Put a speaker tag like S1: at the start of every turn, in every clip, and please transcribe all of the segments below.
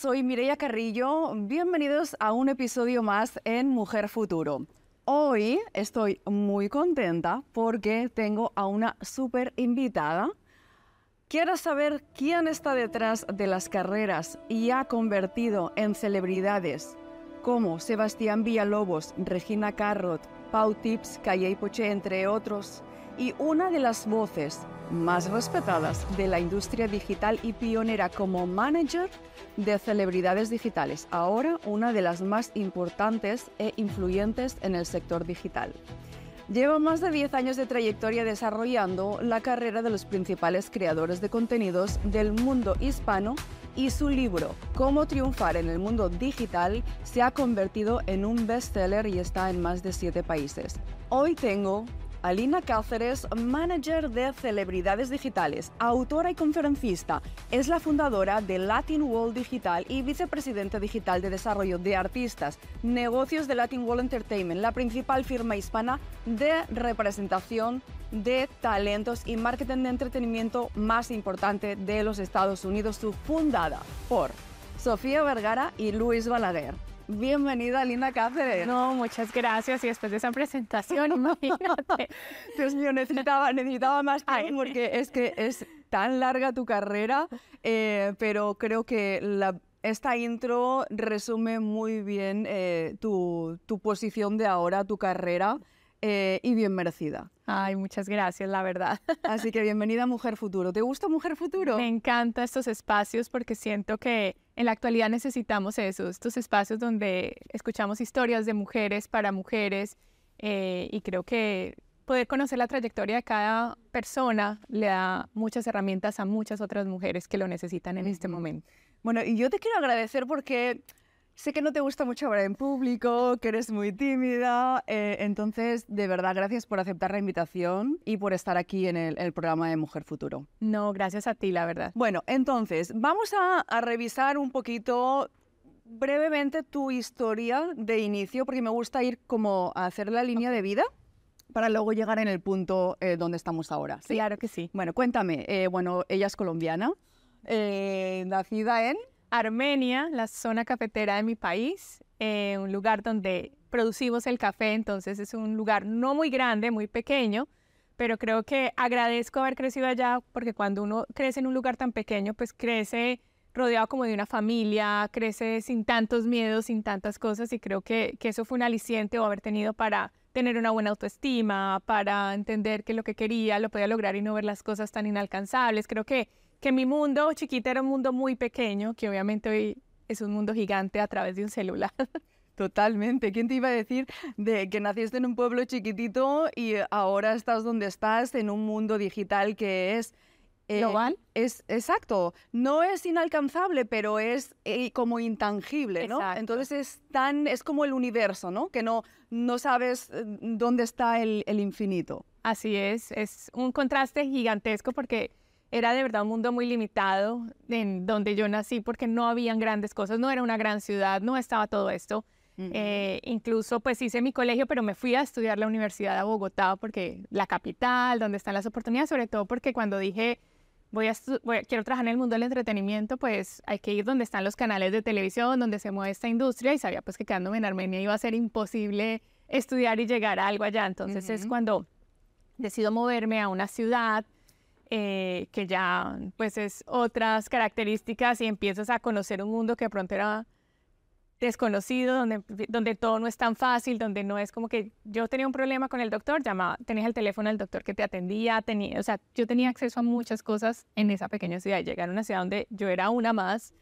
S1: Soy Mireia Carrillo. Bienvenidos a un episodio más en Mujer Futuro. Hoy estoy muy contenta porque tengo a una súper invitada. ¿Quieres saber quién está detrás de las carreras y ha convertido en celebridades como Sebastián Villalobos, Regina Carrot, Pau Tips, Calle Poche, entre otros? Y una de las voces más respetadas de la industria digital y pionera como manager de celebridades digitales, ahora una de las más importantes e influyentes en el sector digital. Lleva más de 10 años de trayectoria desarrollando la carrera de los principales creadores de contenidos del mundo hispano y su libro Cómo triunfar en el mundo digital se ha convertido en un bestseller y está en más de 7 países. Hoy tengo Alina Cáceres, manager de celebridades digitales, autora y conferencista. Es la fundadora de Latin World Digital y vicepresidenta digital de desarrollo de artistas, negocios de Latin World Entertainment, la principal firma hispana de representación de talentos y marketing de entretenimiento más importante de los Estados Unidos, fundada por Sofía Vergara y Luis Balaguer. Bienvenida, Linda Cáceres.
S2: No, muchas gracias. Y después de esa presentación, imagínate.
S1: Dios mío, necesitaba, necesitaba más tiempo porque es que es tan larga tu carrera, eh, pero creo que la, esta intro resume muy bien eh, tu, tu, posición de ahora, tu carrera. Eh, y bien merecida.
S2: Ay, muchas gracias, la verdad.
S1: Así que bienvenida a Mujer Futuro. ¿Te gusta Mujer Futuro?
S2: Me encantan estos espacios porque siento que en la actualidad necesitamos eso, estos espacios donde escuchamos historias de mujeres para mujeres eh, y creo que poder conocer la trayectoria de cada persona le da muchas herramientas a muchas otras mujeres que lo necesitan en este momento.
S1: Bueno, y yo te quiero agradecer porque Sé que no te gusta mucho hablar en público, que eres muy tímida, eh, entonces de verdad gracias por aceptar la invitación y por estar aquí en el, programa de Mujer Futuro.
S2: No, gracias a ti, la verdad.
S1: Bueno, entonces vamos a, revisar un poquito brevemente tu historia de inicio, porque me gusta ir como a hacer la línea de vida para luego llegar en el punto eh, donde estamos ahora.
S2: Claro que sí.
S1: Bueno, cuéntame, eh, bueno, ella es colombiana, nacida en...
S2: Armenia, la zona cafetera de mi país, eh, un lugar donde producimos el café, entonces es un lugar no muy grande, muy pequeño, pero creo que agradezco haber crecido allá porque cuando uno crece en un lugar tan pequeño, pues crece rodeado como de una familia, crece sin tantos miedos, sin tantas cosas y creo que, que eso fue un aliciente o haber tenido para tener una buena autoestima, para entender que lo que quería lo podía lograr y no ver las cosas tan inalcanzables. Creo que que mi mundo chiquita era un mundo muy pequeño, que obviamente hoy es un mundo gigante a través de un celular.
S1: Totalmente. ¿Quién te iba a decir de que naciste en un pueblo chiquitito y ahora estás donde estás en un mundo digital que es
S2: eh, global?
S1: Es exacto. No es inalcanzable, pero es eh, como intangible, ¿no? Entonces es tan es como el universo, ¿no? Que no no sabes eh, dónde está el, el infinito.
S2: Así es. Es un contraste gigantesco porque era de verdad un mundo muy limitado en donde yo nací porque no habían grandes cosas, no era una gran ciudad, no estaba todo esto. Eh, incluso pues hice mi colegio, pero me fui a estudiar la Universidad de Bogotá porque la capital, donde están las oportunidades, sobre todo porque cuando dije voy a, quiero trabajar en el mundo del entretenimiento, pues hay que ir donde están los canales de televisión, donde se mueve esta industria y sabía pues que quedándome en Armenia iba a ser imposible estudiar y llegar a algo allá. Entonces es cuando decido moverme a una ciudad eh, que ya pues es otras características y empiezas a conocer un mundo que de pronto era desconocido, donde, donde todo no es tan fácil, donde no es como que yo tenía un problema con el doctor, llamaba, tenías el teléfono del doctor que te atendía, tenía, o sea, yo tenía acceso a muchas cosas en esa pequeña ciudad. Llegar a una ciudad donde yo era una más,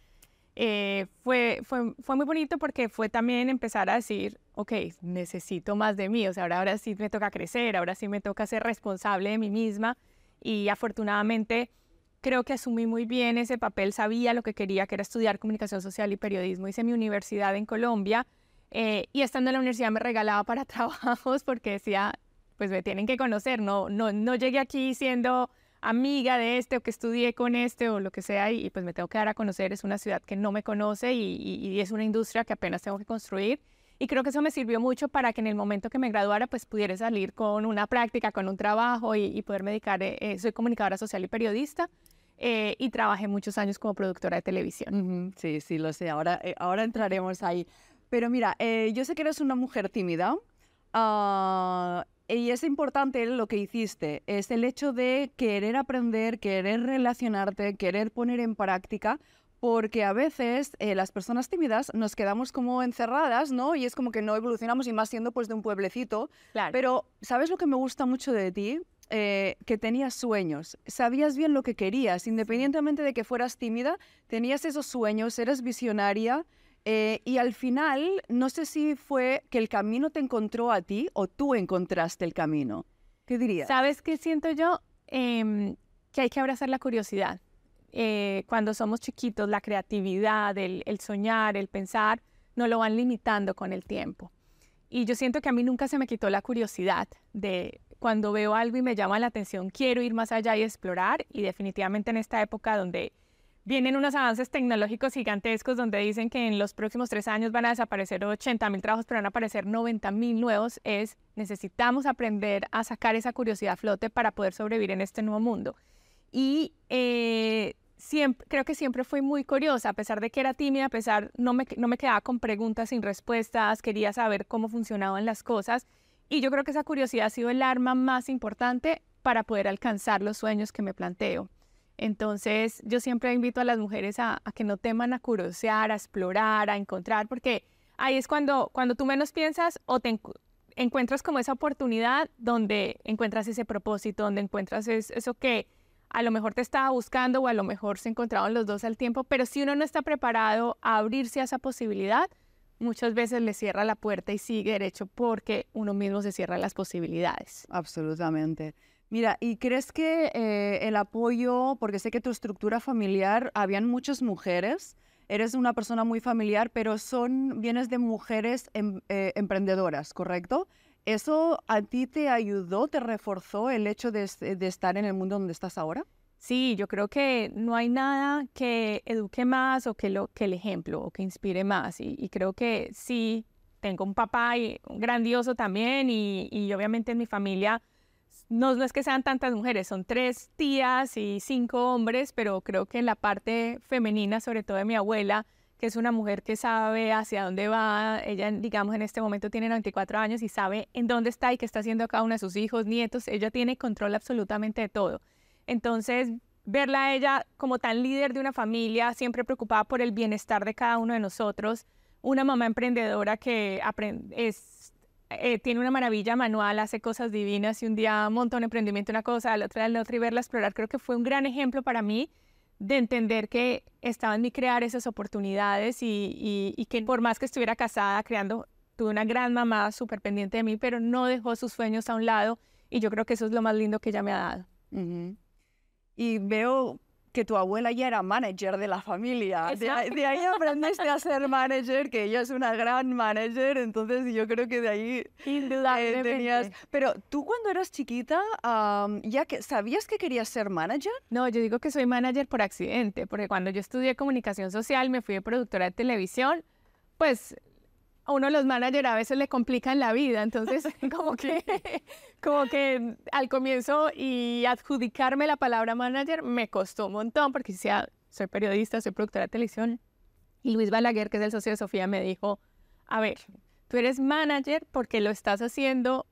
S2: eh, fue, fue, fue muy bonito porque fue también empezar a decir, ok, necesito más de mí, o sea, ahora, ahora sí me toca crecer, ahora sí me toca ser responsable de mí misma y afortunadamente creo que asumí muy bien ese papel, sabía lo que quería, que era estudiar comunicación social y periodismo. Hice mi universidad en Colombia eh, y estando en la universidad me regalaba para trabajos porque decía, pues me tienen que conocer, no, no, no llegué aquí siendo amiga de este o que estudié con este o lo que sea y, pues me tengo que dar a conocer, es una ciudad que no me conoce y es una industria que apenas tengo que construir y creo que eso me sirvió mucho para que en el momento que me graduara, pues pudiera salir con una práctica, con un trabajo y, y poderme dedicar, eh, eh, soy comunicadora social y periodista. eh, y trabajé muchos años como productora de televisión.
S1: Sí, sí, lo sé. Ahora, eh, ahora entraremos ahí. Pero mira, eh, yo sé que eres una mujer tímida. Ah, y es importante lo que hiciste, es el hecho de querer aprender, querer relacionarte, querer poner en práctica, porque a veces las personas tímidas nos quedamos como encerradas, ¿no? Y es como que no evolucionamos y más siendo pues de un pueblecito.
S2: Claro.
S1: Pero, ¿sabes lo que me gusta mucho de ti? Eh, que tenías sueños, sabías bien lo que querías, independientemente de que fueras tímida, tenías esos sueños, eres visionaria eh, y al final no sé si fue que el camino te encontró a ti o tú encontraste el camino. ¿Qué dirías?
S2: ¿Sabes qué siento yo? Em, que hay que abrazar la curiosidad. Eh, cuando somos chiquitos, la creatividad, el, el soñar, el pensar, no lo van limitando con el tiempo. Y yo siento que a mí nunca se me quitó la curiosidad de cuando veo algo y me llama la atención, quiero ir más allá y explorar. Y definitivamente en esta época donde vienen unos avances tecnológicos gigantescos donde dicen que en los próximos tres años van a desaparecer 80 mil trabajos, pero van a aparecer 90 mil nuevos, es necesitamos aprender a sacar esa curiosidad a flote para poder sobrevivir en este nuevo mundo. Y eh, creo que siempre fui muy curiosa, a pesar de que era tímida, a pesar, no me, no me quedaba con preguntas sin respuestas, quería saber cómo funcionaban las cosas. Y yo creo que esa curiosidad ha sido el arma más importante para poder alcanzar los sueños que me planteo. Entonces, yo siempre invito a las mujeres a, que no teman a curiosear, a explorar, a encontrar, porque ahí es cuando, cuando tú menos piensas o te encuentras como esa oportunidad donde encuentras ese propósito, donde encuentras eso que a lo mejor te estaba buscando o a lo mejor se encontraban los dos al tiempo, pero si uno no está preparado a abrirse a esa posibilidad, muchas veces le cierra la puerta y sigue derecho porque uno mismo se cierra las posibilidades.
S1: Absolutamente. Mira, ¿y crees que eh, el apoyo, porque sé que tu estructura familiar, habían muchas mujeres, eres una persona muy familiar, pero son, vienes de mujeres em, eh, emprendedoras, ¿correcto? ¿Eso a ti te ayudó, te reforzó el hecho de, estar en el mundo donde estás ahora?
S2: Sí, yo creo que no hay nada que eduque más o que, el ejemplo o que inspire más. Y, creo que sí, tengo un papá grandioso también y, y, obviamente en mi familia no, no es que sean tantas mujeres, son tres tías y cinco hombres, pero creo que en la parte femenina, sobre todo de mi abuela, que es una mujer que sabe hacia dónde va, ella digamos en este momento tiene 94 años y sabe en dónde está y qué está haciendo cada uno de sus hijos, nietos, ella tiene control absolutamente de todo. Entonces, verla a ella como tan líder de una familia, siempre preocupada por el bienestar de cada uno de nosotros, una mamá emprendedora que es, eh, tiene una maravilla manual, hace cosas divinas y un día monta un emprendimiento, una cosa, al otro día la otra y verla explorar, creo que fue un gran ejemplo para mí de entender que estaba en mí crear esas oportunidades y, y que por más que estuviera casada, creando, tuve una gran mamá súper pendiente de mí, pero no dejó sus sueños a un lado y yo creo que eso es lo más lindo que ella me ha dado.
S1: Y veo que tu abuela ya era manager de la familia. De, ahí aprendiste a ser manager, que ella es una gran manager, entonces yo creo que de ahí
S2: eh, tenías...
S1: Pero tú cuando eras chiquita, ¿ya que sabías que querías ser manager?
S2: No, yo digo que soy manager por accidente, porque cuando yo estudié comunicación social, me fui de productora de televisión, pues a uno de los managers a veces le complican la vida, entonces como que, como que al comienzo y adjudicarme la palabra manager me costó un montón porque decía, soy periodista, soy productora de televisión. Y Luis Balaguer, que es el socio de Sofía, me dijo, a ver, tú eres manager porque lo estás haciendo,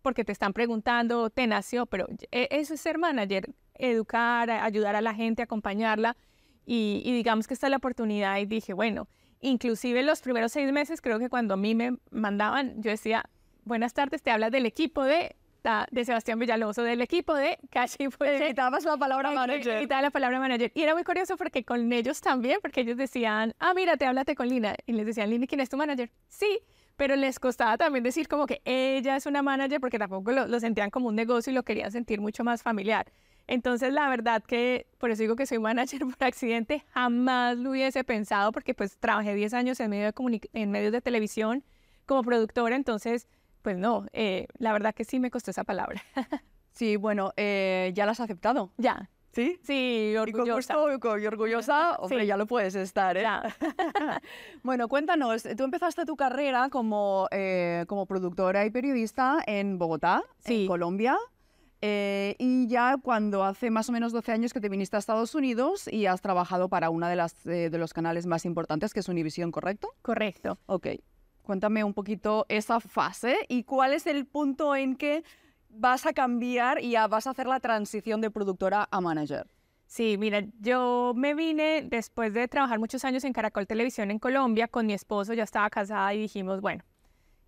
S2: porque te están preguntando, te nació, pero e, eso es ser manager, educar, ayudar a la gente, acompañarla. Y, y digamos que está la oportunidad y dije, bueno, Inclusive los primeros seis meses, creo que cuando a mí me mandaban, yo decía, buenas tardes, te hablas del equipo de, de Sebastián Villalobos del equipo de Cashi
S1: Fuente. Quitabas la palabra manager.
S2: Quitaba la palabra manager. Y era muy curioso porque con ellos también, porque ellos decían, ah, mira, te háblate con Lina. Y les decían, Lina, ¿quién es tu manager? Sí, pero les costaba también decir como que ella es una manager porque tampoco lo, lo sentían como un negocio y lo querían sentir mucho más familiar. Entonces, la verdad que, por eso digo que soy manager por accidente, jamás lo hubiese pensado porque pues trabajé 10 años en, medio de en medios de televisión como productora, entonces, pues no, eh, la verdad que sí me costó esa palabra.
S1: sí, bueno, eh, ya la has aceptado.
S2: Ya.
S1: ¿Sí?
S2: Sí, orgullosa.
S1: Y, orgullosa, hombre, ya lo puedes estar, ¿eh? bueno, cuéntanos, tú empezaste tu carrera como, eh, como productora y periodista en Bogotá, en Colombia. Eh, y ya cuando hace más o menos 12 años que te viniste a Estados Unidos y has trabajado para uno de, las, eh, de los canales más importantes, que es Univision, ¿correcto?
S2: Correcto.
S1: Ok. Cuéntame un poquito esa fase y cuál es el punto en que vas a cambiar y ya vas a hacer la transición de productora a manager.
S2: Sí, mira, yo me vine después de trabajar muchos años en Caracol Televisión en Colombia con mi esposo, ya estaba casada y dijimos, bueno,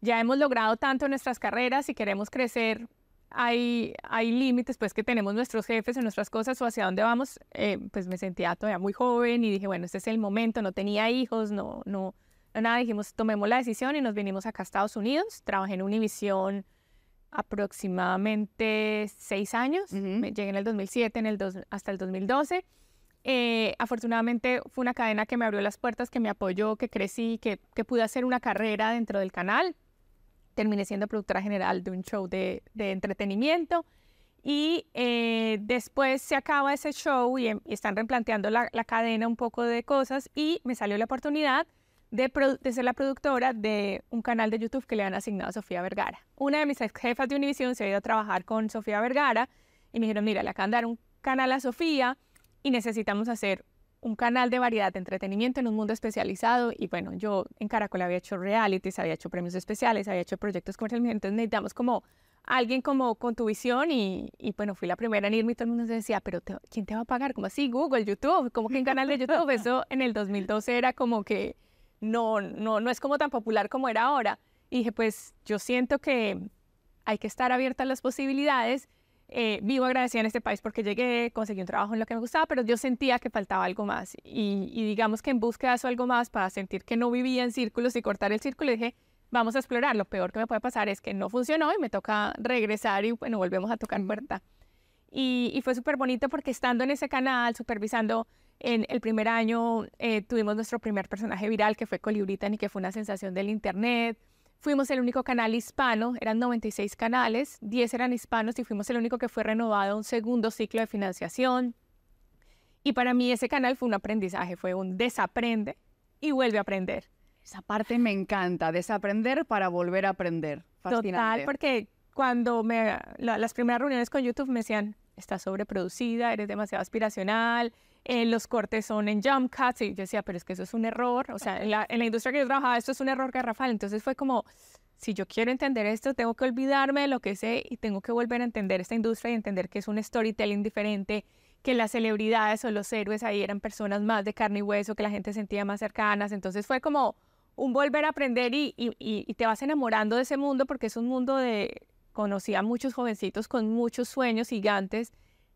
S2: ya hemos logrado tanto en nuestras carreras y queremos crecer hay, hay límites, pues que tenemos nuestros jefes en nuestras cosas o hacia dónde vamos, eh, pues me sentía todavía muy joven y dije, bueno, este es el momento, no tenía hijos, no, no, nada, dijimos, tomemos la decisión y nos vinimos acá a Estados Unidos, trabajé en Univision aproximadamente seis años, llegué en el 2007 en el hasta el 2012. Eh, afortunadamente fue una cadena que me abrió las puertas, que me apoyó, que crecí, que, que pude hacer una carrera dentro del canal terminé siendo productora general de un show de, entretenimiento. Y eh, después se acaba ese show y, em, están replanteando la, cadena un poco de cosas y me salió la oportunidad de, ser la productora de un canal de YouTube que le han asignado a Sofía Vergara. Una de mis jefas de Univision se ha ido a trabajar con Sofía Vergara y me dijeron, mira, le acaban de dar un canal a Sofía y necesitamos hacer un canal de variedad de entretenimiento en un mundo especializado y bueno, yo en Caracol había hecho realities, había hecho premios especiales, había hecho proyectos comerciales, entonces necesitamos como alguien como con tu visión y, y bueno, fui la primera en irme y todo el mundo se decía, pero ¿quién te va a pagar? Como así, Google, YouTube, como que en canal de YouTube, eso en el 2012 era como que no, no, no es como tan popular como era ahora. Y dije, pues yo siento que hay que estar abierta a las posibilidades eh, vivo agradecida en este país porque llegué, conseguí un trabajo en lo que me gustaba, pero yo sentía que faltaba algo más. Y, digamos que en búsqueda de eso algo más, para sentir que no vivía en círculos y cortar el círculo, dije, vamos a explorar. Lo peor que me puede pasar es que no funcionó y me toca regresar y bueno, volvemos a tocar puerta. Y, fue súper bonito porque estando en ese canal, supervisando en el primer año, eh, tuvimos nuestro primer personaje viral que fue Colibritan y que fue una sensación del internet. Fuimos el único canal hispano, eran 96 canales, 10 eran hispanos y fuimos el único que fue renovado un segundo ciclo de financiación. Y para mí ese canal fue un aprendizaje, fue un desaprende y vuelve a aprender.
S1: Esa parte me encanta, desaprender para volver a aprender.
S2: Fascinante. Total, porque cuando me, las primeras reuniones con YouTube me decían, estás sobreproducida, eres demasiado aspiracional, eh, los cortes son en jump cuts, y yo decía, pero es que eso es un error, o sea, en la, industria que yo trabajaba, esto es un error garrafal, entonces fue como, si yo quiero entender esto, tengo que olvidarme de lo que sé y tengo que volver a entender esta industria y entender que es un storytelling diferente, que las celebridades o los héroes ahí eran personas más de carne y hueso, que la gente sentía más cercanas, entonces fue como un volver a aprender y, y, y te vas enamorando de ese mundo porque es un mundo de, conocí a muchos jovencitos con muchos sueños gigantes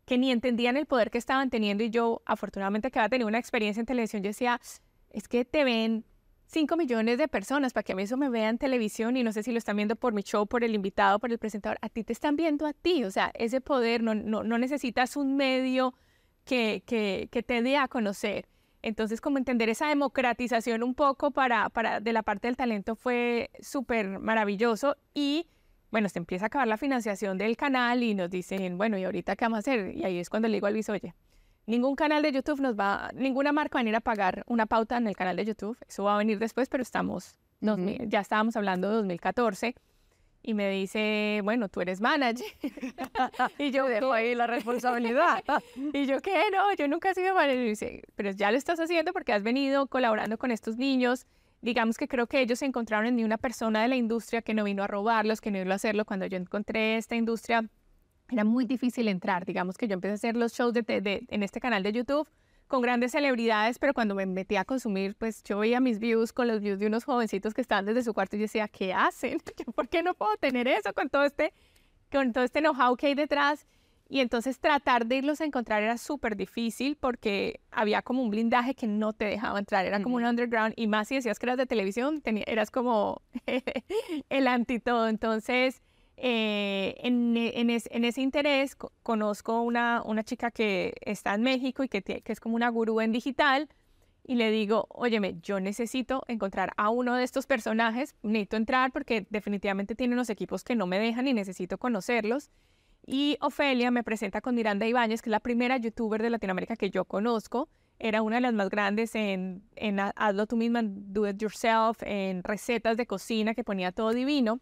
S2: que ni entendían el poder que estaban teniendo y yo afortunadamente que había tenido una experiencia en televisión, yo decía, es que te ven 5 millones de personas para que a mí eso me vea en televisión y no sé si lo están viendo por mi show, por el invitado, por el presentador, a ti te están viendo a ti, o sea, ese poder, no, no, no necesitas un medio que, que, que, te dé a conocer. Entonces, como entender esa democratización un poco para, para de la parte del talento fue súper maravilloso y bueno, se empieza a acabar la financiación del canal y nos dicen, bueno, ¿y ahorita qué vamos a hacer? Y ahí es cuando le digo a Luis, oye, ningún canal de YouTube nos va, ninguna marca va a venir a pagar una pauta en el canal de YouTube. Eso va a venir después, pero estamos, ya estábamos hablando de 2014. Y me dice, bueno, tú eres manager.
S1: y yo dejo ahí la responsabilidad.
S2: y yo, ¿qué? No, yo nunca he sido manager. Y dice, pero ya lo estás haciendo porque has venido colaborando con estos niños digamos que creo que ellos encontraron en una persona de la industria que no vino a robarlos, que no vino a hacerlo. Cuando yo encontré esta industria, era muy difícil entrar. Digamos que yo empecé a hacer los shows de, en este canal de YouTube con grandes celebridades, pero cuando me metí a consumir, pues yo veía mis views con los views de unos jovencitos que estaban desde su cuarto y yo decía, ¿qué hacen? ¿Por qué no puedo tener eso con todo este, con todo este know-how que hay detrás? Y entonces tratar de irlos a encontrar era súper difícil porque había como un blindaje que no te dejaba entrar, era como un underground y más si decías que eras de televisión, eras como el antitodo. Entonces, eh, en, en, ese interés conozco una, una chica que está en México y que, que es como una gurú en digital y le digo, óyeme, yo necesito encontrar a uno de estos personajes, necesito entrar porque definitivamente tiene unos equipos que no me dejan y necesito conocerlos. Y Ofelia me presenta con Miranda Ibáñez, que es la primera youtuber de Latinoamérica que yo conozco. Era una de las más grandes en, hazlo tú misma, do it yourself, en recetas de cocina que ponía todo divino.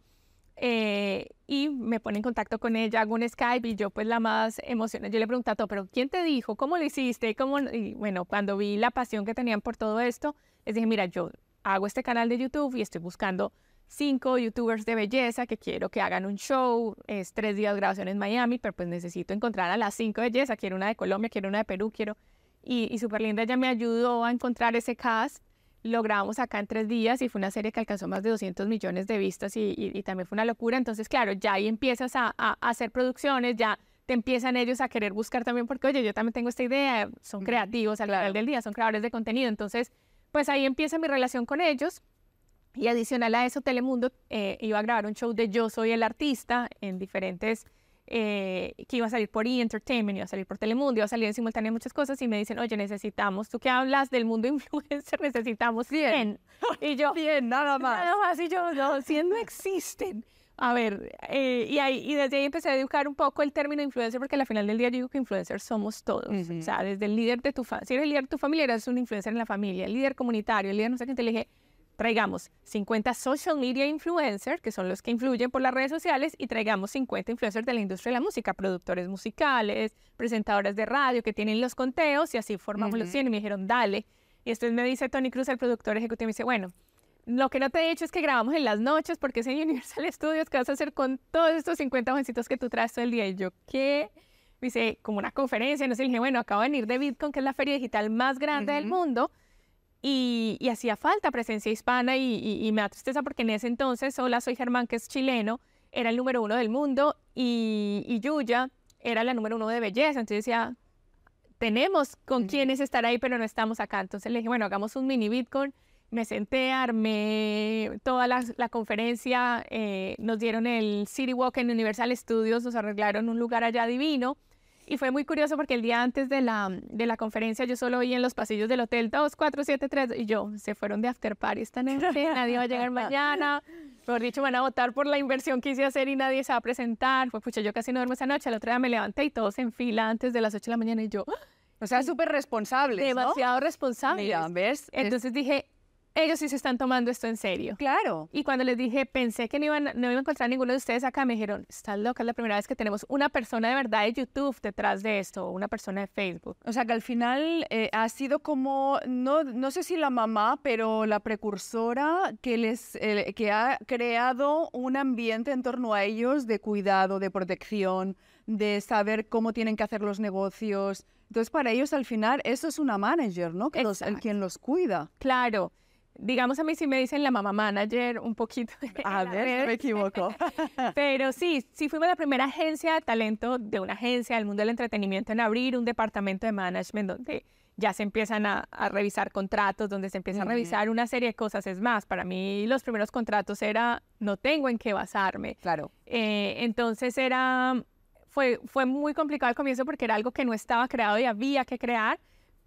S2: eh, y me pone en contacto con ella, hago un Skype y yo pues la más emocionada, yo le pregunto a todo, pero ¿quién te dijo? ¿Cómo lo hiciste? ¿Cómo? Y bueno, cuando vi la pasión que tenían por todo esto, les dije, mira, yo hago este canal de YouTube y estoy buscando cinco youtubers de belleza que quiero que hagan un show, es tres días de grabación en Miami, pero pues necesito encontrar a las cinco de belleza, quiero una de Colombia, quiero una de Perú, quiero... Y, y súper linda, ella me ayudó a encontrar ese cast, lo grabamos acá en tres días y fue una serie que alcanzó más de 200 millones de vistas y, y, también fue una locura, entonces claro, ya ahí empiezas a, a, hacer producciones, ya te empiezan ellos a querer buscar también, porque oye, yo también tengo esta idea, son creativos al final del día, son creadores de contenido, entonces pues ahí empieza mi relación con ellos y adicional a eso, Telemundo eh, iba a grabar un show de Yo Soy el Artista en diferentes, eh, que iba a salir por E! Entertainment, iba a salir por Telemundo, iba a salir en simultáneo muchas cosas y me dicen, oye, necesitamos, tú que hablas del mundo influencer, necesitamos 100.
S1: Y yo, bien, nada más.
S2: Nada más, y yo, no, 100 no existen. A ver, eh, y, ahí, y desde ahí empecé a educar un poco el término influencer, porque al final del día yo digo que influencers somos todos. O sea, desde el líder de tu familia, si eres el líder de tu familia, eres un influencer en la familia, el líder comunitario, el líder no sé qué, te dije, traigamos 50 social media influencers, que son los que influyen por las redes sociales, y traigamos 50 influencers de la industria de la música, productores musicales, presentadores de radio que tienen los conteos, y así formamos los 100. Y me dijeron, dale. Y después me dice Tony Cruz, el productor ejecutivo, me dice, bueno, lo que no te he dicho es que grabamos en las noches, porque es en Universal Studios, ¿qué vas a hacer con todos estos 50 jovencitos que tú traes todo el día? Y yo, ¿qué? Me dice, como una conferencia, no sé, le dije, bueno, acabo de venir de Bitcoin, que es la feria digital más grande del mundo, y, hacía falta presencia hispana y, me da tristeza porque en ese entonces, hola, soy Germán, que es chileno, era el número uno del mundo y, Yuya era la número uno de belleza. Entonces decía, tenemos con quiénes estar ahí, pero no estamos acá. Entonces le dije, bueno, hagamos un mini Bitcoin. Me senté, armé toda la, conferencia, eh, nos dieron el City Walk en Universal Studios, nos arreglaron un lugar allá divino. Y fue muy curioso porque el día antes de la, de la conferencia yo solo oí en los pasillos del hotel 2, 4, 7, 3 y yo, se fueron de after party esta noche, nadie va a llegar mañana. Por dicho, van a votar por la inversión que hice hacer y nadie se va a presentar. Fue, pucha, yo casi no duermo esa noche. El otro día me levanté y todos en fila antes de las 8 de la mañana y yo...
S1: O sea, súper responsable.
S2: Demasiado responsable.
S1: Mira, ¿ves?
S2: Entonces dije, ellos sí se están tomando esto en serio.
S1: Claro.
S2: Y cuando les dije, pensé que no iban, no iba a encontrar ninguno de ustedes acá, me dijeron, estás loca, es la primera vez que tenemos una persona de verdad de YouTube detrás de esto, una persona de Facebook.
S1: O sea, que al final eh, ha sido como, no, no sé si la mamá, pero la precursora que, les, eh, que ha creado un ambiente en torno a ellos de cuidado, de protección, de saber cómo tienen que hacer los negocios. Entonces, para ellos al final eso es una manager, ¿no? Que el quien los cuida.
S2: Claro digamos a mí si me dicen la mamá manager un poquito.
S1: A ver, me equivoco.
S2: Pero sí, sí fuimos la primera agencia de talento de una agencia del mundo del entretenimiento en abrir un departamento de management donde ya se empiezan a, revisar contratos, donde se empieza a revisar una serie de cosas. Es más, para mí los primeros contratos era no tengo en qué basarme.
S1: Claro.
S2: Eh, entonces era, fue, fue muy complicado al comienzo porque era algo que no estaba creado y había que crear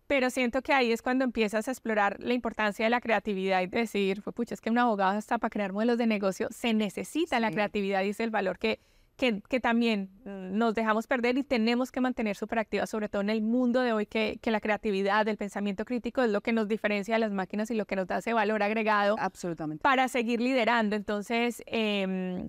S2: pero siento que ahí es cuando empiezas a explorar la importancia de la creatividad y decir, pues pucha, es que un abogado está para crear modelos de negocio, se necesita la creatividad y es el valor que, que, que, también nos dejamos perder y tenemos que mantener súper activa, sobre todo en el mundo de hoy, que, que, la creatividad, el pensamiento crítico es lo que nos diferencia de las máquinas y lo que nos da ese valor agregado
S1: Absolutamente.
S2: para seguir liderando. Entonces, em,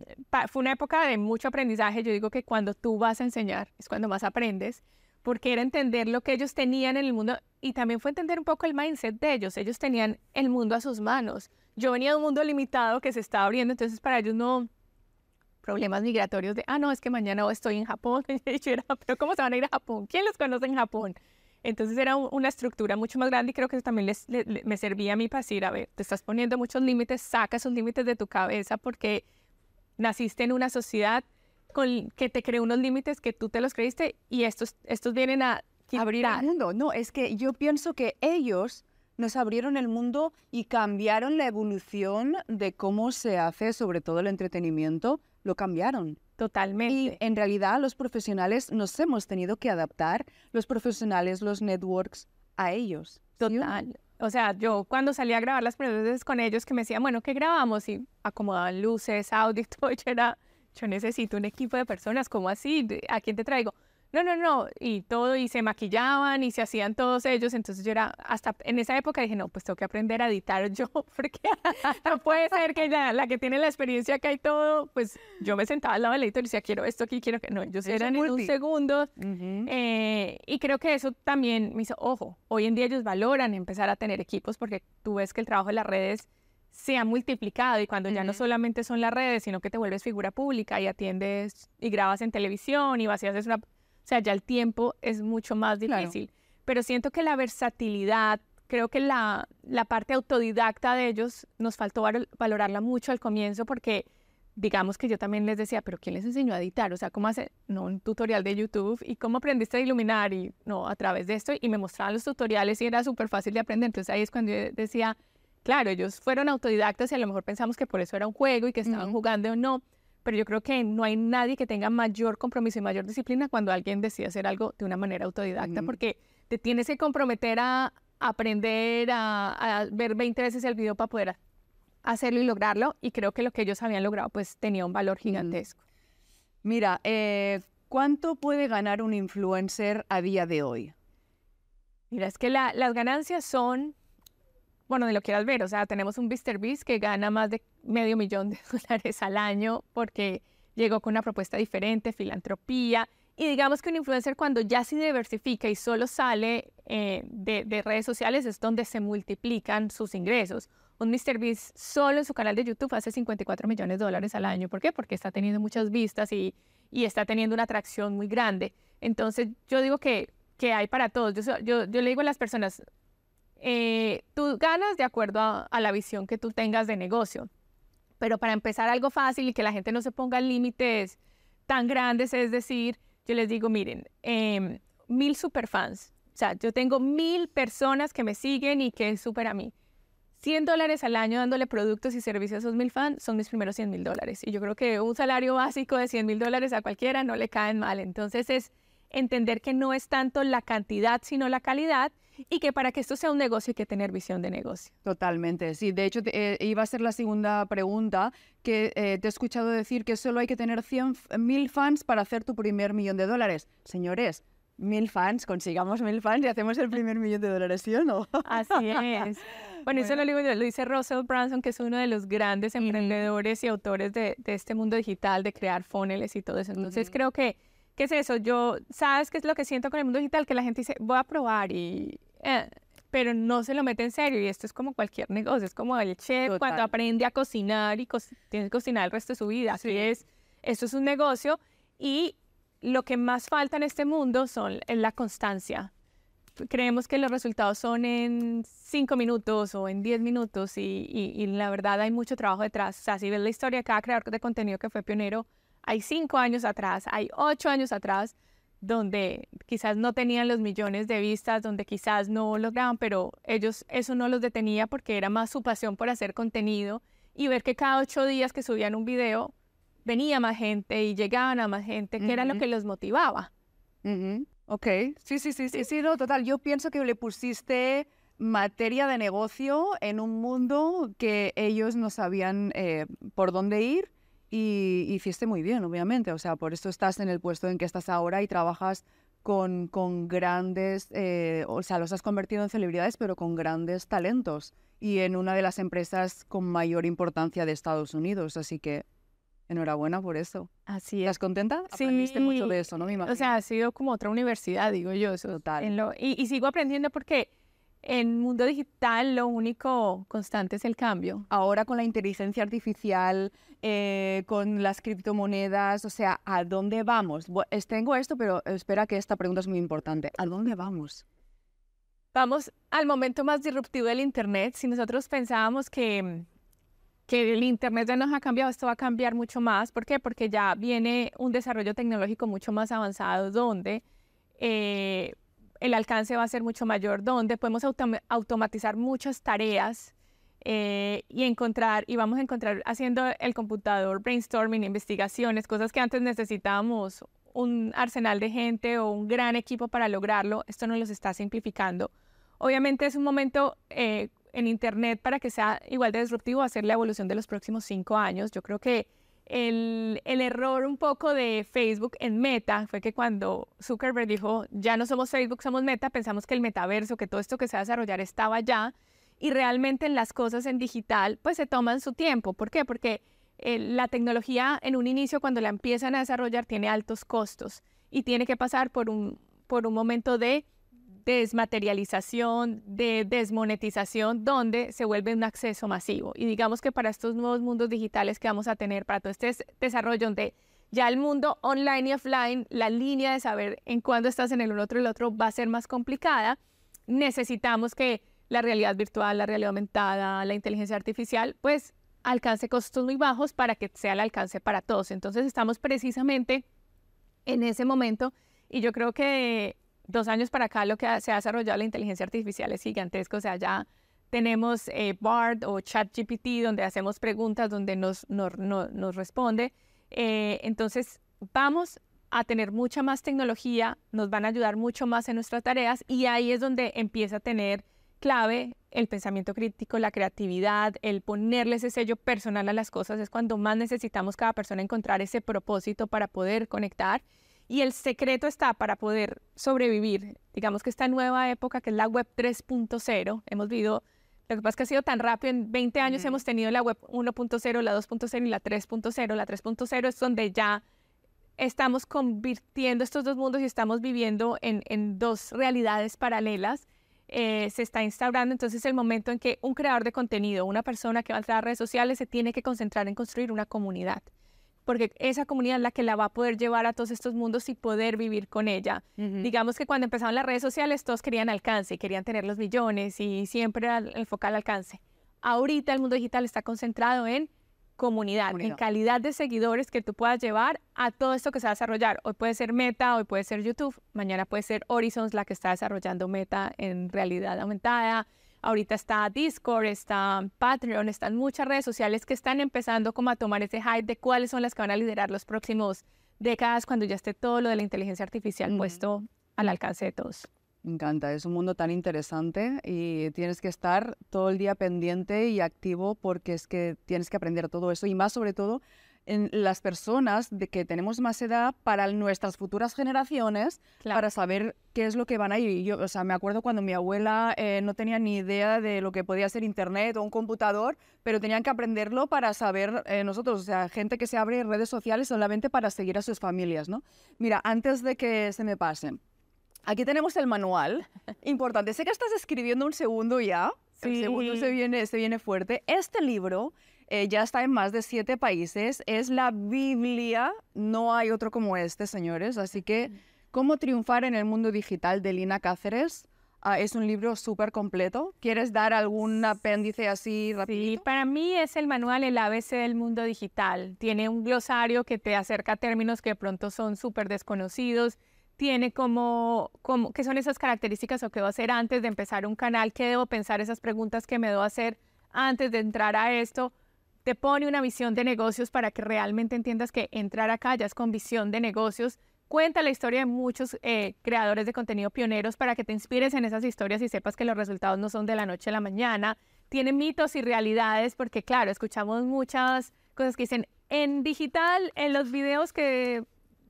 S2: fue una época de mucho aprendizaje. Yo digo que cuando tú vas a enseñar es cuando más aprendes porque era entender lo que ellos tenían en el mundo y también fue entender un poco el mindset de ellos. Ellos tenían el mundo a sus manos. Yo venía de un mundo limitado que se estaba abriendo, entonces para ellos no problemas migratorios de, ah, no, es que mañana estoy en Japón. pero ¿cómo se van a ir a Japón? ¿Quién los conoce en Japón? Entonces era una estructura mucho más grande y creo que también les, me servía a mí para decir, a ver, te estás poniendo muchos límites, saca esos límites de tu cabeza porque naciste en una sociedad con, que te creó unos límites que tú te los creíste y estos, estos vienen a
S1: abrir el mundo. No, es que yo pienso que ellos nos abrieron el mundo y cambiaron la evolución de cómo se hace, sobre todo el entretenimiento, lo cambiaron.
S2: Totalmente.
S1: Y en realidad los profesionales nos hemos tenido que adaptar, los profesionales, los networks, a ellos.
S2: Total. O sea, yo cuando salí a grabar las primeras veces con ellos que me decían, bueno, ¿qué grabamos? Y acomodaban luces, audio, todo, yo era yo necesito un equipo de personas, ¿cómo así? ¿A quién te traigo? no, no, no, y todo, y se maquillaban y se hacían todos ellos, entonces yo era, hasta en esa época dije, no, pues tengo que aprender a editar yo, porque no puede ser que ya la que tiene la experiencia que hay todo, pues yo me sentaba al lado del editor y decía, quiero esto aquí, quiero que, no, ellos eran en un segundo, eh, y creo que eso también me hizo, ojo, hoy en día ellos valoran empezar a tener equipos, porque tú ves que el trabajo de las redes se ha multiplicado y cuando ya no solamente son las redes, sino que te vuelves figura pública y atiendes y grabas en televisión y vas y haces una o sea, ya el tiempo es mucho más difícil. Pero siento que la versatilidad, creo que la, la parte autodidacta de ellos nos faltó valorarla mucho al comienzo porque digamos que yo también les decía, pero ¿quién les enseñó a editar? O sea, ¿cómo hace? No, un tutorial de YouTube. ¿Y cómo aprendiste a iluminar? Y no, a través de esto. Y me mostraban los tutoriales y era súper fácil de aprender. Entonces ahí es cuando yo decía, claro, ellos fueron autodidactas y a lo mejor pensamos que por eso era un juego y que estaban jugando o no pero yo creo que no hay nadie que tenga mayor compromiso y mayor disciplina cuando alguien decide hacer algo de una manera autodidacta, porque te tienes que comprometer a aprender, a, ver 20 veces el video para poder hacerlo y lograrlo, y creo que lo que ellos habían logrado pues tenía un valor gigantesco.
S1: Mira, eh, ¿cuánto puede ganar un influencer a día de hoy?
S2: Mira, es que las ganancias son bueno, ni lo quieras ver, o sea, tenemos un Mr. Beast que gana más de medio millón de dólares al año porque llegó con una propuesta diferente, filantropía, y digamos que un influencer cuando ya se diversifica y solo sale eh, de, redes sociales es donde se multiplican sus ingresos. Un Mr. Beast solo en su canal de YouTube hace 54 millones de dólares al año. ¿Por qué? Porque está teniendo muchas vistas y, está teniendo una atracción muy grande. Entonces yo digo que, hay para todos. Yo, yo le digo a las personas, eh, tú ganas de acuerdo a, la visión que tú tengas de negocio. Pero para empezar algo fácil y que la gente no se ponga límites tan grandes, es decir, yo les digo, miren, eh, mil superfans. O sea, yo tengo mil personas que me siguen y que es súper a mí. 100 dólares al año dándole productos y servicios a esos mil fans son mis primeros 100 mil dólares. Y yo creo que un salario básico de 100 mil dólares a cualquiera no le caen mal. Entonces es entender que no es tanto la cantidad, sino la calidad y que para que esto sea un negocio hay que tener visión de negocio.
S1: Totalmente, sí. De hecho, eh, iba a ser la segunda pregunta, que eh, te he escuchado decir que solo hay que tener 100 mil fans para hacer tu primer millón de dólares. Señores, mil fans, consigamos mil fans y hacemos el primer millón de dólares, ¿sí o no?
S2: Así es. Bueno, eso lo digo yo, lo dice Russell Branson, que es uno de los grandes emprendedores y autores de, de, este mundo digital, de crear funnels y todo eso. Entonces, creo que ¿Qué es eso? Yo, ¿sabes qué es lo que siento con el mundo digital? Que la gente dice, voy a probar y... Eh, pero no se lo mete en serio y esto es como cualquier negocio, es como el chef cuando aprende a cocinar y tiene que cocinar el resto de su vida. Así es, esto es un negocio y lo que más falta en este mundo son la constancia. Creemos que los resultados son en cinco minutos o en diez minutos y, y, la verdad hay mucho trabajo detrás. O sea, si ves la historia de cada creador de contenido que fue pionero, hay cinco años atrás, hay ocho años atrás, donde quizás no tenían los millones de vistas, donde quizás no lograban, pero ellos eso no los detenía porque era más su pasión por hacer contenido y ver que cada ocho días que subían un video venía más gente y llegaban a más gente, que era lo que los motivaba.
S1: Ok, sí, sí, sí, sí, sí, no, total. Yo pienso que le pusiste materia de negocio en un mundo que ellos no sabían eh, por dónde ir y hiciste muy bien, obviamente. O sea, por eso estás en el puesto en que estás ahora y trabajas con, con grandes, eh, o sea, los has convertido en celebridades, pero con grandes talentos y en una de las empresas con mayor importancia de Estados Unidos. Así que enhorabuena por eso.
S2: Así
S1: ¿Estás contenta?
S2: Sí.
S1: Aprendiste mucho de eso, ¿no? Me
S2: O sea, ha sido como otra universidad, digo yo. Eso, Total. y, y sigo aprendiendo porque en el mundo digital lo único constante es el cambio.
S1: Ahora con la inteligencia artificial, eh, con las criptomonedas, o sea, ¿a dónde vamos? tengo esto, pero espera que esta pregunta es muy importante. ¿A dónde vamos?
S2: Vamos al momento más disruptivo del Internet. Si nosotros pensábamos que, que el Internet ya nos ha cambiado, esto va a cambiar mucho más. ¿Por qué? Porque ya viene un desarrollo tecnológico mucho más avanzado donde... Eh, el alcance va a ser mucho mayor, donde podemos automatizar muchas tareas eh, y encontrar, y vamos a encontrar haciendo el computador, brainstorming, investigaciones, cosas que antes necesitábamos un arsenal de gente o un gran equipo para lograrlo, esto nos los está simplificando. Obviamente es un momento eh, en Internet para que sea igual de disruptivo, hacer la evolución de los próximos cinco años. Yo creo que el, el, error un poco de Facebook en Meta fue que cuando Zuckerberg dijo, ya no somos Facebook, somos Meta, pensamos que el metaverso, que todo esto que se va a desarrollar estaba ya, y realmente en las cosas en digital, pues se toman su tiempo. ¿Por qué? Porque eh, la tecnología en un inicio, cuando la empiezan a desarrollar, tiene altos costos y tiene que pasar por un, por un momento de desmaterialización, de desmonetización, donde se vuelve un acceso masivo. Y digamos que para estos nuevos mundos digitales que vamos a tener, para todo este desarrollo donde ya el mundo online y offline, la línea de saber en cuándo estás en el uno otro y el otro va a ser más complicada, necesitamos que la realidad virtual, la realidad aumentada, la inteligencia artificial, pues alcance costos muy bajos para que sea el alcance para todos. Entonces estamos precisamente en ese momento y yo creo que dos años para acá lo que se ha desarrollado la inteligencia artificial es gigantesco, o sea, ya tenemos eh, BARD o ChatGPT donde hacemos preguntas, donde nos, nos, responde. Eh, entonces, vamos a tener mucha más tecnología, nos van a ayudar mucho más en nuestras tareas y ahí es donde empieza a tener clave el pensamiento crítico, la creatividad, el ponerle ese sello personal a las cosas, es cuando más necesitamos cada persona encontrar ese propósito para poder conectar y el secreto está para poder sobrevivir, digamos que esta nueva época que es la web 3.0, hemos vivido, lo que pasa es que ha sido tan rápido, en 20 años hemos tenido la web 1.0, la 2.0 y la 3.0. La 3.0 es donde ya estamos convirtiendo estos dos mundos y estamos viviendo en, en dos realidades paralelas. Eh, se está instaurando entonces el momento en que un creador de contenido, una persona que va a entrar a redes sociales, se tiene que concentrar en construir una comunidad porque esa comunidad es la que la va a poder llevar a todos estos mundos y poder vivir con ella. Digamos que cuando empezaron las redes sociales todos querían alcance y querían tener los millones y siempre era el focal alcance. Ahorita el mundo digital está concentrado en comunidad, en calidad de seguidores que tú puedas llevar a todo esto que se va a desarrollar. Hoy puede ser Meta, hoy puede ser YouTube, mañana puede ser Horizons la que está desarrollando Meta en realidad aumentada. Ahorita está Discord, está Patreon, están muchas redes sociales que están empezando como a tomar ese hype de cuáles son las que van a liderar los próximos décadas cuando ya esté todo lo de la inteligencia artificial puesto al alcance de todos.
S1: Me encanta, es un mundo tan interesante y tienes que estar todo el día pendiente y activo porque es que tienes que aprender todo eso y más sobre todo en las personas de que tenemos más edad para nuestras futuras generaciones, para saber qué es lo que van a ir. Yo, o sea, me acuerdo cuando mi abuela eh, no tenía ni idea de lo que podía ser internet o un computador, pero tenían que aprenderlo para saber eh, nosotros, o sea, gente que se abre redes sociales solamente para seguir a sus familias, ¿no? Mira, antes de que se me pasen, aquí tenemos el manual. Importante, sé que estás escribiendo un segundo ya. Sí. El segundo se viene, se viene fuerte. Este libro eh, ya está en más de siete países. Es la Biblia, no hay otro como este, señores. Así que, ¿Cómo triunfar en el mundo digital de Lina Cáceres? Ah, es un libro súper completo. ¿Quieres dar algún apéndice así rápido?
S2: Sí, para mí es el manual El ABC del mundo digital. Tiene un glosario que te acerca a términos que de pronto son súper desconocidos. Tiene como, como, qué son esas características o qué debo hacer antes de empezar un canal, qué debo pensar, esas preguntas que me debo hacer antes de entrar a esto te pone una visión de negocios para que realmente entiendas que entrar acá ya es con visión de negocios. Cuenta la historia de muchos eh, creadores de contenido pioneros para que te inspires en esas historias y sepas que los resultados no son de la noche a la mañana. Tiene mitos y realidades porque, claro, escuchamos muchas cosas que dicen en digital, en los videos que,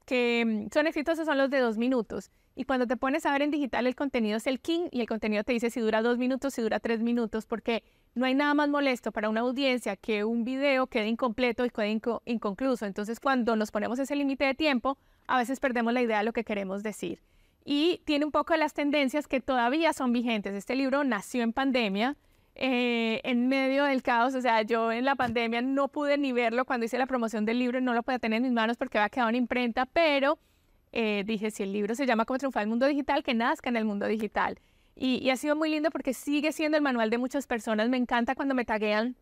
S2: que son exitosos son los de dos minutos. Y cuando te pones a ver en digital, el contenido es el king y el contenido te dice si dura dos minutos, si dura tres minutos, porque no hay nada más molesto para una audiencia que un video quede incompleto y quede inconcluso. Entonces, cuando nos ponemos ese límite de tiempo, a veces perdemos la idea de lo que queremos decir. Y tiene un poco de las tendencias que todavía son vigentes. Este libro nació en pandemia, eh, en medio del caos. O sea, yo en la pandemia no pude ni verlo cuando hice la promoción del libro, no lo podía tener en mis manos porque había quedado en imprenta, pero eh, dije, si el libro se llama Cómo triunfar el mundo digital, que nazca en el mundo digital. Y, ha sido muy lindo porque sigue siendo el manual de muchas personas. Me encanta cuando me taguean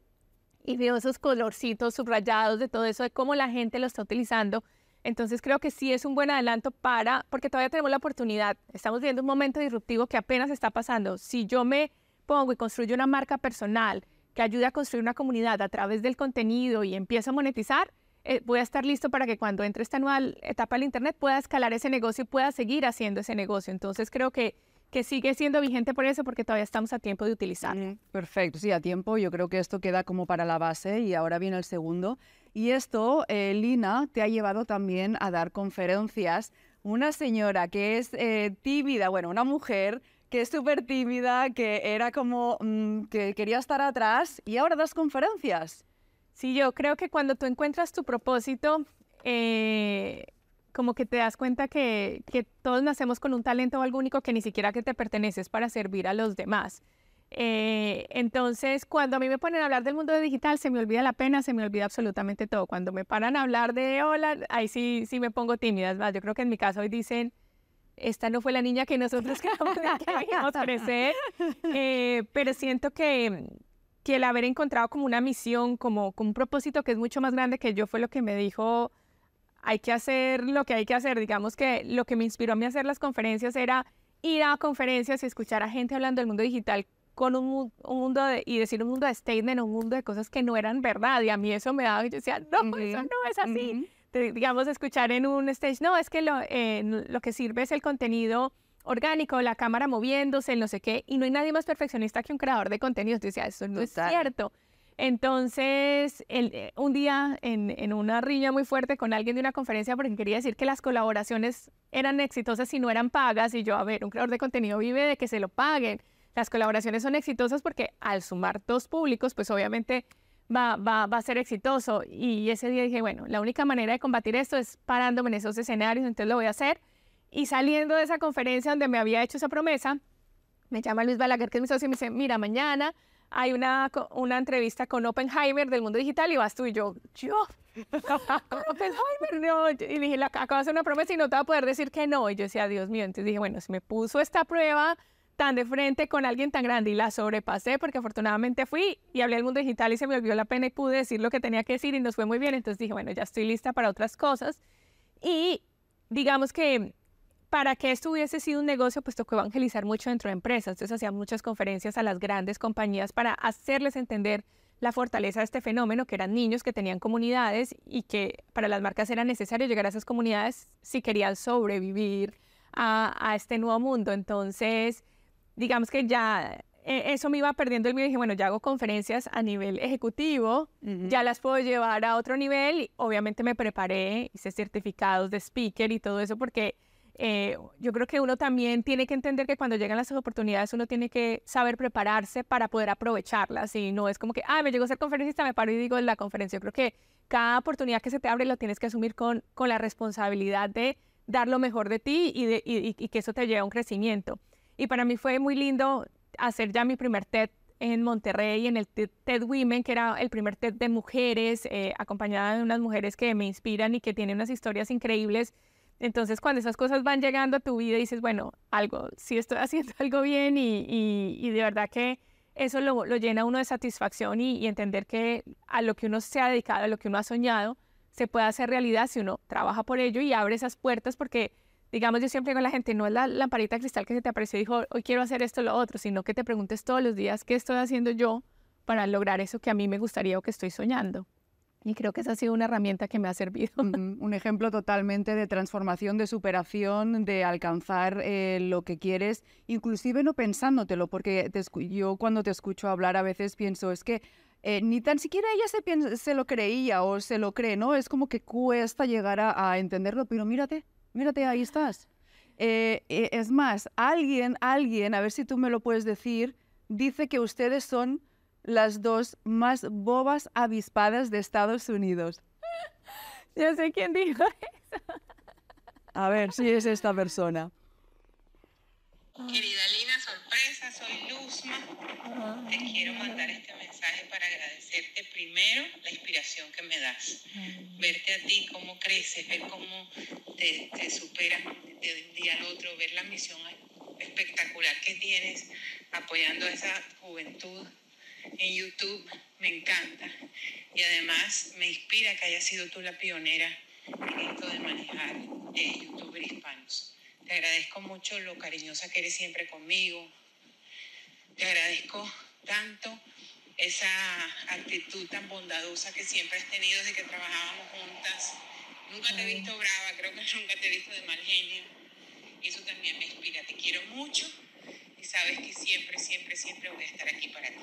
S2: y veo esos colorcitos subrayados de todo eso, de cómo la gente lo está utilizando. Entonces creo que sí es un buen adelanto para, porque todavía tenemos la oportunidad, estamos viendo un momento disruptivo que apenas está pasando. Si yo me pongo y construyo una marca personal que ayude a construir una comunidad a través del contenido y empiezo a monetizar, eh, voy a estar listo para que cuando entre esta nueva etapa del Internet pueda escalar ese negocio y pueda seguir haciendo ese negocio. Entonces creo que que sigue siendo vigente por eso, porque todavía estamos a tiempo de utilizarlo.
S1: perfecto, sí, a tiempo. Yo creo que esto queda como para la base y ahora viene el segundo. Y esto, eh, Lina, te ha llevado también a dar conferencias. Una señora que es eh, tímida, bueno, una mujer que es súper tímida, que era como mm, que quería estar atrás y ahora das conferencias.
S2: Sí, yo creo que cuando tú encuentras tu propósito, eh, como que te das cuenta que, que, todos nacemos con un talento o algo único que ni siquiera que te perteneces para servir a los demás. Eh, entonces, cuando a mí me ponen a hablar del mundo digital, se me olvida la pena, se me olvida absolutamente todo. Cuando me paran a hablar de hola, ahí sí, sí me pongo tímida. más, yo creo que en mi caso hoy dicen, esta no fue la niña que nosotros queríamos crecer, eh, pero siento que, que el haber encontrado como una misión, como, como un propósito que es mucho más grande que yo, fue lo que me dijo, hay que hacer lo que hay que hacer. Digamos que lo que me inspiró a mí a hacer las conferencias era ir a conferencias y escuchar a gente hablando del mundo digital con un, mundo de, y decir un mundo de statement, un mundo de cosas que no eran verdad. Y a mí eso me daba, yo decía, no, eso no es así. digamos, escuchar en un stage, no, es que lo, eh, lo que sirve es el contenido orgánico, la cámara moviéndose, no sé qué, y no hay nadie más perfeccionista que un creador de contenidos. Yo decía, eso no es cierto. Entonces, eh, un día en, una riña muy fuerte con alguien de una conferencia porque quería decir que las colaboraciones eran exitosas y no eran pagas, y yo, a ver, un creador de contenido vive de que se lo paguen las colaboraciones son exitosas porque al sumar dos públicos, pues obviamente va, va, a ser exitoso. Y ese día dije, bueno, la única manera de combatir esto es parándome en esos escenarios, entonces lo voy a hacer. Y saliendo de esa conferencia donde me había hecho esa promesa, me llama Luis Balaguer, que es mi socio, y me dice, mira, mañana hay una, una entrevista con Oppenheimer del mundo digital y vas tú y yo, yo, Oppenheimer, no. Y dije, acabo de hacer una promesa y no te voy a poder decir que no. Y yo decía, Dios mío, entonces dije, bueno, si me puso esta prueba, tan de frente con alguien tan grande y la sobrepasé porque afortunadamente fui y hablé del mundo digital y se me olvidó la pena y pude decir lo que tenía que decir y nos fue muy bien. Entonces dije, bueno, ya estoy lista para otras cosas. Y digamos que para que esto hubiese sido un negocio, pues tocó evangelizar mucho dentro de empresas. Entonces hacía muchas conferencias a las grandes compañías para hacerles entender la fortaleza de este fenómeno, que eran niños que tenían comunidades y que para las marcas era necesario llegar a esas comunidades si querían sobrevivir a, a este nuevo mundo. Entonces, digamos que ya eh, eso me iba perdiendo el miedo dije, bueno, ya hago conferencias a nivel ejecutivo, ya las puedo llevar a otro nivel y obviamente me preparé, hice certificados de speaker y todo eso porque eh, yo creo que uno también tiene que entender que cuando llegan las oportunidades uno tiene que saber prepararse para poder aprovecharlas y no es como que, ah, me llegó a ser conferencista, me paro y digo la conferencia. Yo creo que cada oportunidad que se te abre lo tienes que asumir con, con la responsabilidad de dar lo mejor de ti y, de, y que eso te lleve a un crecimiento. Y para mí fue muy lindo hacer ya mi primer TED en Monterrey, en el TED, Women, que era el primer TED de mujeres, eh, acompañada de unas mujeres que me inspiran y que tienen unas historias increíbles. Entonces, cuando esas cosas van llegando a tu vida, dices, bueno, algo, sí estoy haciendo algo bien y, y, de verdad que eso lo, lo, llena uno de satisfacción y, y, entender que a lo que uno se ha dedicado, a lo que uno ha soñado, se puede hacer realidad si uno trabaja por ello y abre esas puertas porque digamos, yo siempre digo a la gente, no es la lamparita cristal que se te apareció y dijo, hoy quiero hacer esto o lo otro, sino que te preguntes todos los días qué estoy haciendo yo para lograr eso que a mí me gustaría o que estoy soñando. Y creo que esa ha sido una herramienta que me ha servido.
S1: Un ejemplo totalmente de transformación, de superación, de alcanzar eh, lo que quieres, inclusive no pensándotelo, porque yo cuando te escucho hablar a veces pienso, es que eh, ni tan siquiera ella se, se, lo creía o se lo cree, ¿no? Es como que cuesta llegar a, a entenderlo, pero mírate, Mírate, ahí estás. Eh, eh, es más, alguien, alguien, a ver si tú me lo puedes decir, dice que ustedes son las dos más bobas avispadas de Estados Unidos.
S2: Ya sé quién dijo eso.
S1: A ver si es esta persona.
S3: Querida Lina, sorpresa, soy Luzma. Te quiero mandar este mensaje para agradecerte primero la inspiración que me das. Verte a ti, cómo creces, ver cómo te, te superas de un día al otro, ver la misión espectacular que tienes apoyando a esa juventud en YouTube, me encanta. Y además me inspira que hayas sido tú la pionera en esto de manejar eh, youtubers hispanos. Te agradezco mucho lo cariñosa que eres siempre conmigo. Te agradezco tanto esa actitud tan bondadosa que siempre has tenido desde que trabajábamos juntas. Nunca te he visto brava, creo que nunca te he visto de mal genio. Y eso también me inspira. Te quiero mucho y sabes que siempre, siempre, siempre voy a estar aquí para ti.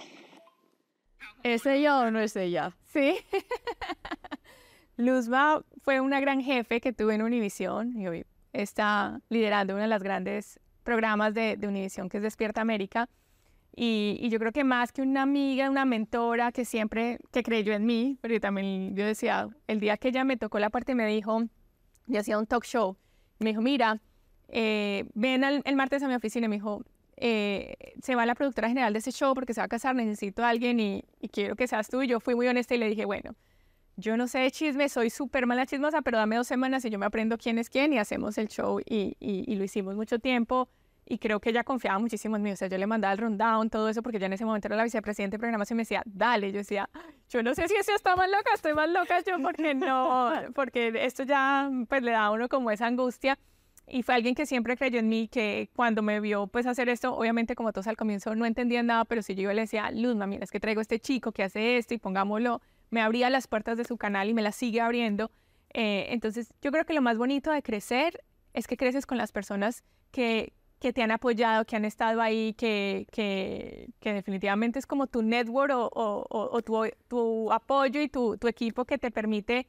S1: ¿Es ella o no es ella?
S2: Sí. Luzma fue una gran jefe que tuve en Univisión y hoy está liderando uno de los grandes programas de, de Univisión que es Despierta América. Y, yo creo que más que una amiga, una mentora que siempre, que creyó en mí, pero también yo decía, el día que ella me tocó la parte me dijo, yo hacía un talk show, me dijo, mira, eh, ven el martes a mi oficina y me dijo, eh, se va la productora general de ese show porque se va a casar, necesito a alguien y, quiero que seas tú. Y yo fui muy honesta y le dije, bueno, yo no sé de chisme, soy súper mala chismosa, pero dame dos semanas y yo me aprendo quién es quién y hacemos el show y, y, lo hicimos mucho tiempo y creo que ella confiaba muchísimo en mí, o sea, yo le mandaba el rundown, todo eso, porque ya en ese momento era la vicepresidenta de programación y me decía, dale, yo decía, yo no sé si eso está más loca, estoy más loca yo, porque no, porque esto ya, pues le da a uno como esa angustia, y fue alguien que siempre creyó en mí, que cuando me vio pues hacer esto, obviamente como todos al comienzo no entendían nada, pero si yo le decía, Luz, mira, es que traigo este chico que hace esto y pongámoslo, me abría las puertas de su canal y me las sigue abriendo. Eh, entonces yo creo que lo más bonito de crecer es que creces con las personas que, que te han apoyado, que han estado ahí, que, que, que definitivamente es como tu network o, o, o tu, tu, apoyo y tu, tu equipo que te permite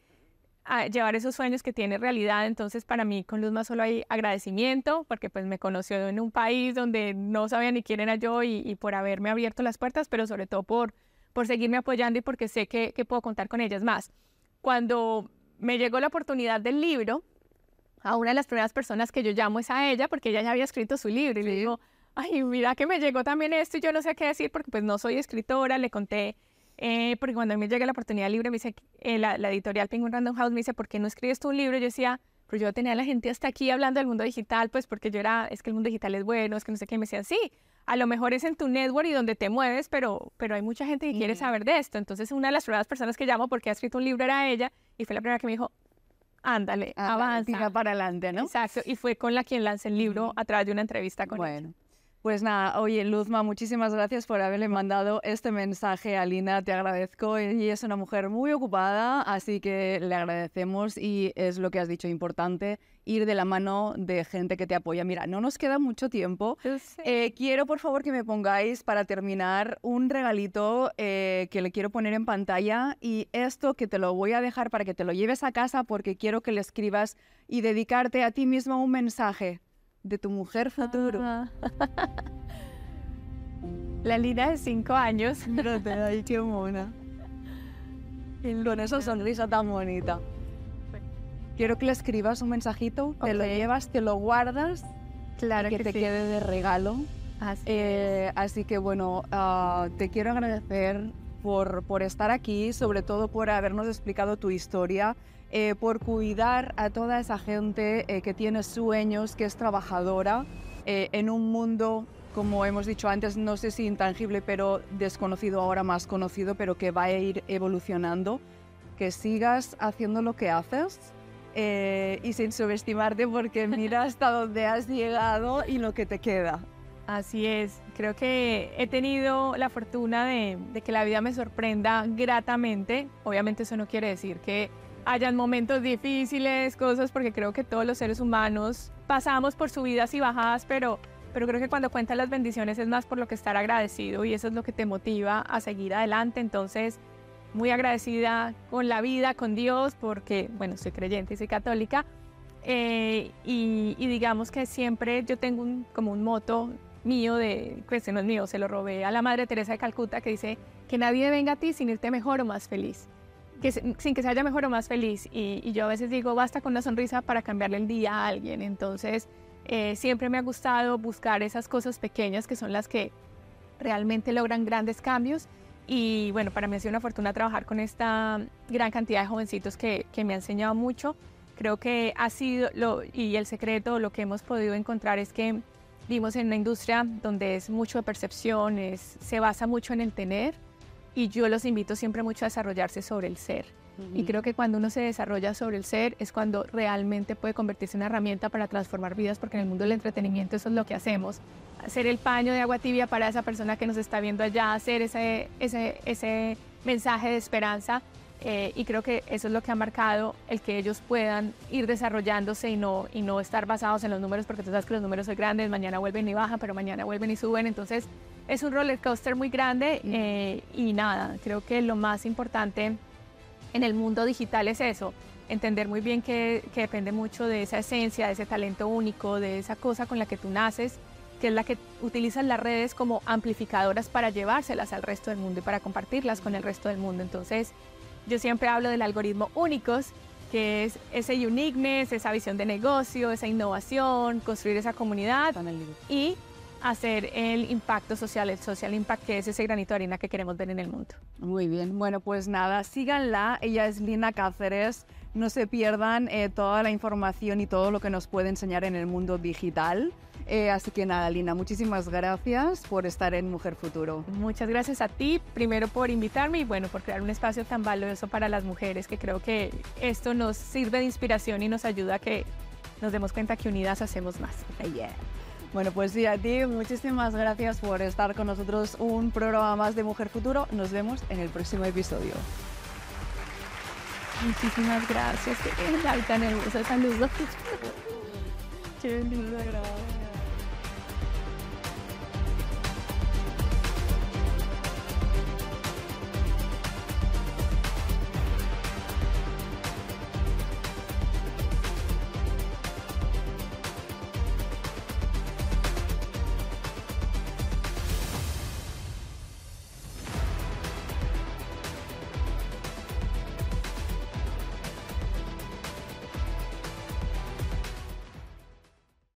S2: a llevar esos sueños que tiene realidad. Entonces, para mí con Luzma solo hay agradecimiento, porque pues me conoció en un país donde no sabía ni quién era yo y, por haberme abierto las puertas, pero sobre todo por, por seguirme apoyando y porque sé que, que, puedo contar con ellas más. Cuando me llegó la oportunidad del libro, a una de las primeras personas que yo llamo es a ella, porque ella ya había escrito su libro y le digo, ay, mira que me llegó también esto y yo no sé qué decir porque pues no soy escritora, le conté eh, porque cuando a mí llega la oportunidad libre, me dice, eh, la, editorial Penguin Random House me dice, ¿por qué no escribes tú un libro? Yo decía, pero yo tenía a la gente hasta aquí hablando del mundo digital, pues porque yo era, es que el mundo digital es bueno, es que no sé qué, me decían, sí, a lo mejor es en tu network y donde te mueves, pero, pero hay mucha gente que quiere saber de esto. Entonces, una de las primeras personas que llamo porque ha escrito un libro era ella, y fue la primera que me dijo, ándale, ah, avanza.
S1: Tira para adelante, ¿no?
S2: Exacto, y fue con la quien lancé el libro a través de una entrevista con bueno.
S1: Pues nada, oye Luzma, muchísimas gracias por haberle mandado este mensaje a Lina, te agradezco. Ella es una mujer muy ocupada, así que le agradecemos y es lo que has dicho, importante ir de la mano de gente que te apoya. Mira, no nos queda mucho tiempo. Eh, quiero por favor que me pongáis para terminar un regalito eh, que le quiero poner en pantalla y esto que te lo voy a dejar para que te lo lleves a casa porque quiero que le escribas y dedicarte a ti mismo un mensaje de tu mujer futuro. Ah.
S2: La Lina de cinco años.
S1: Mírate, ay, qué mona. Con esa sonrisa tan bonita. Quiero que le escribas un mensajito, te lo llevas, te lo guardas,
S2: claro
S1: que, te quede de regalo. Así, eh, así que bueno, ah, te quiero agradecer por, por estar aquí, sobre todo por habernos explicado tu historia eh, por cuidar a toda esa gente eh, que tiene sueños, que es trabajadora eh, en un mundo, como hemos dicho antes, no sé si intangible, pero desconocido, ahora más conocido, pero que va a ir evolucionando. Que sigas haciendo lo que haces y sin subestimarte porque mira hasta dónde has llegado y lo que te queda.
S2: Así es, creo que he tenido la fortuna de, que la vida me sorprenda gratamente. Obviamente eso no quiere decir que hayan momentos difíciles, cosas, porque creo que todos los seres humanos pasamos por subidas y bajadas, pero, pero creo que cuando cuentas las bendiciones es más por lo que estar agradecido y eso es lo que te motiva a seguir adelante. Entonces, muy agradecida con la vida, con Dios, porque, bueno, soy creyente y soy católica. Eh, y, digamos que siempre yo tengo un, como un moto mío de, pues no es mío, se lo robé a la Madre Teresa de Calcuta que dice que nadie venga a ti sin irte mejor o más feliz sin que se haya mejor o más feliz. Y, yo a veces digo, basta con una sonrisa para cambiarle el día a alguien. Entonces, eh, siempre me ha gustado buscar esas cosas pequeñas que son las que realmente logran grandes cambios. Y bueno, para mí ha sido una fortuna trabajar con esta gran cantidad de jovencitos que, que me ha enseñado mucho. Creo que ha sido, lo, y el secreto, lo que hemos podido encontrar es que vivimos en una industria donde es mucho de percepciones, se basa mucho en el tener y yo los invito siempre mucho a desarrollarse sobre el ser. Y creo que cuando uno se desarrolla sobre el ser es cuando realmente puede convertirse en una herramienta para transformar vidas, porque en el mundo del entretenimiento eso es lo que hacemos. Hacer el paño de agua tibia para esa persona que nos está viendo allá, hacer ese, ese, ese mensaje de esperanza. Eh, y creo que eso es lo que ha marcado el que ellos puedan ir desarrollándose y no, y no estar basados en los números, porque tú sabes que los números son grandes, mañana vuelven y bajan, pero mañana vuelven y suben. Entonces, es un roller coaster muy grande eh, y nada, creo que lo más importante en el mundo digital es eso, entender muy bien que, que depende mucho de esa esencia, de ese talento único, de esa cosa con la que tú naces que es la que utilizan las redes como amplificadoras para llevárselas al resto del mundo y para compartirlas con el resto del mundo. Entonces, yo siempre hablo del algoritmo únicos, que es ese uniqueness, esa visión de negocio, esa innovación, construir esa comunidad y hacer el impacto social, el social impact, que es ese granito de arena que queremos ver en el mundo.
S1: Muy bien, bueno, pues nada, síganla. Ella es Lina Cáceres. No se pierdan eh, toda la información y todo lo que nos puede enseñar en el mundo digital. Eh, así que nada, Lina, muchísimas gracias por estar en Mujer Futuro.
S2: Muchas gracias a ti, primero por invitarme y bueno, por crear un espacio tan valioso para las mujeres, que creo que esto nos sirve de inspiración y nos ayuda a que nos demos cuenta que unidas hacemos más.
S1: Bueno, pues sí, a ti muchísimas gracias por estar con nosotros un programa más de Mujer Futuro. Nos vemos en el próximo episodio.
S2: Muchísimas gracias. Qué tan hermosa. Saludos.
S1: Qué linda gracias.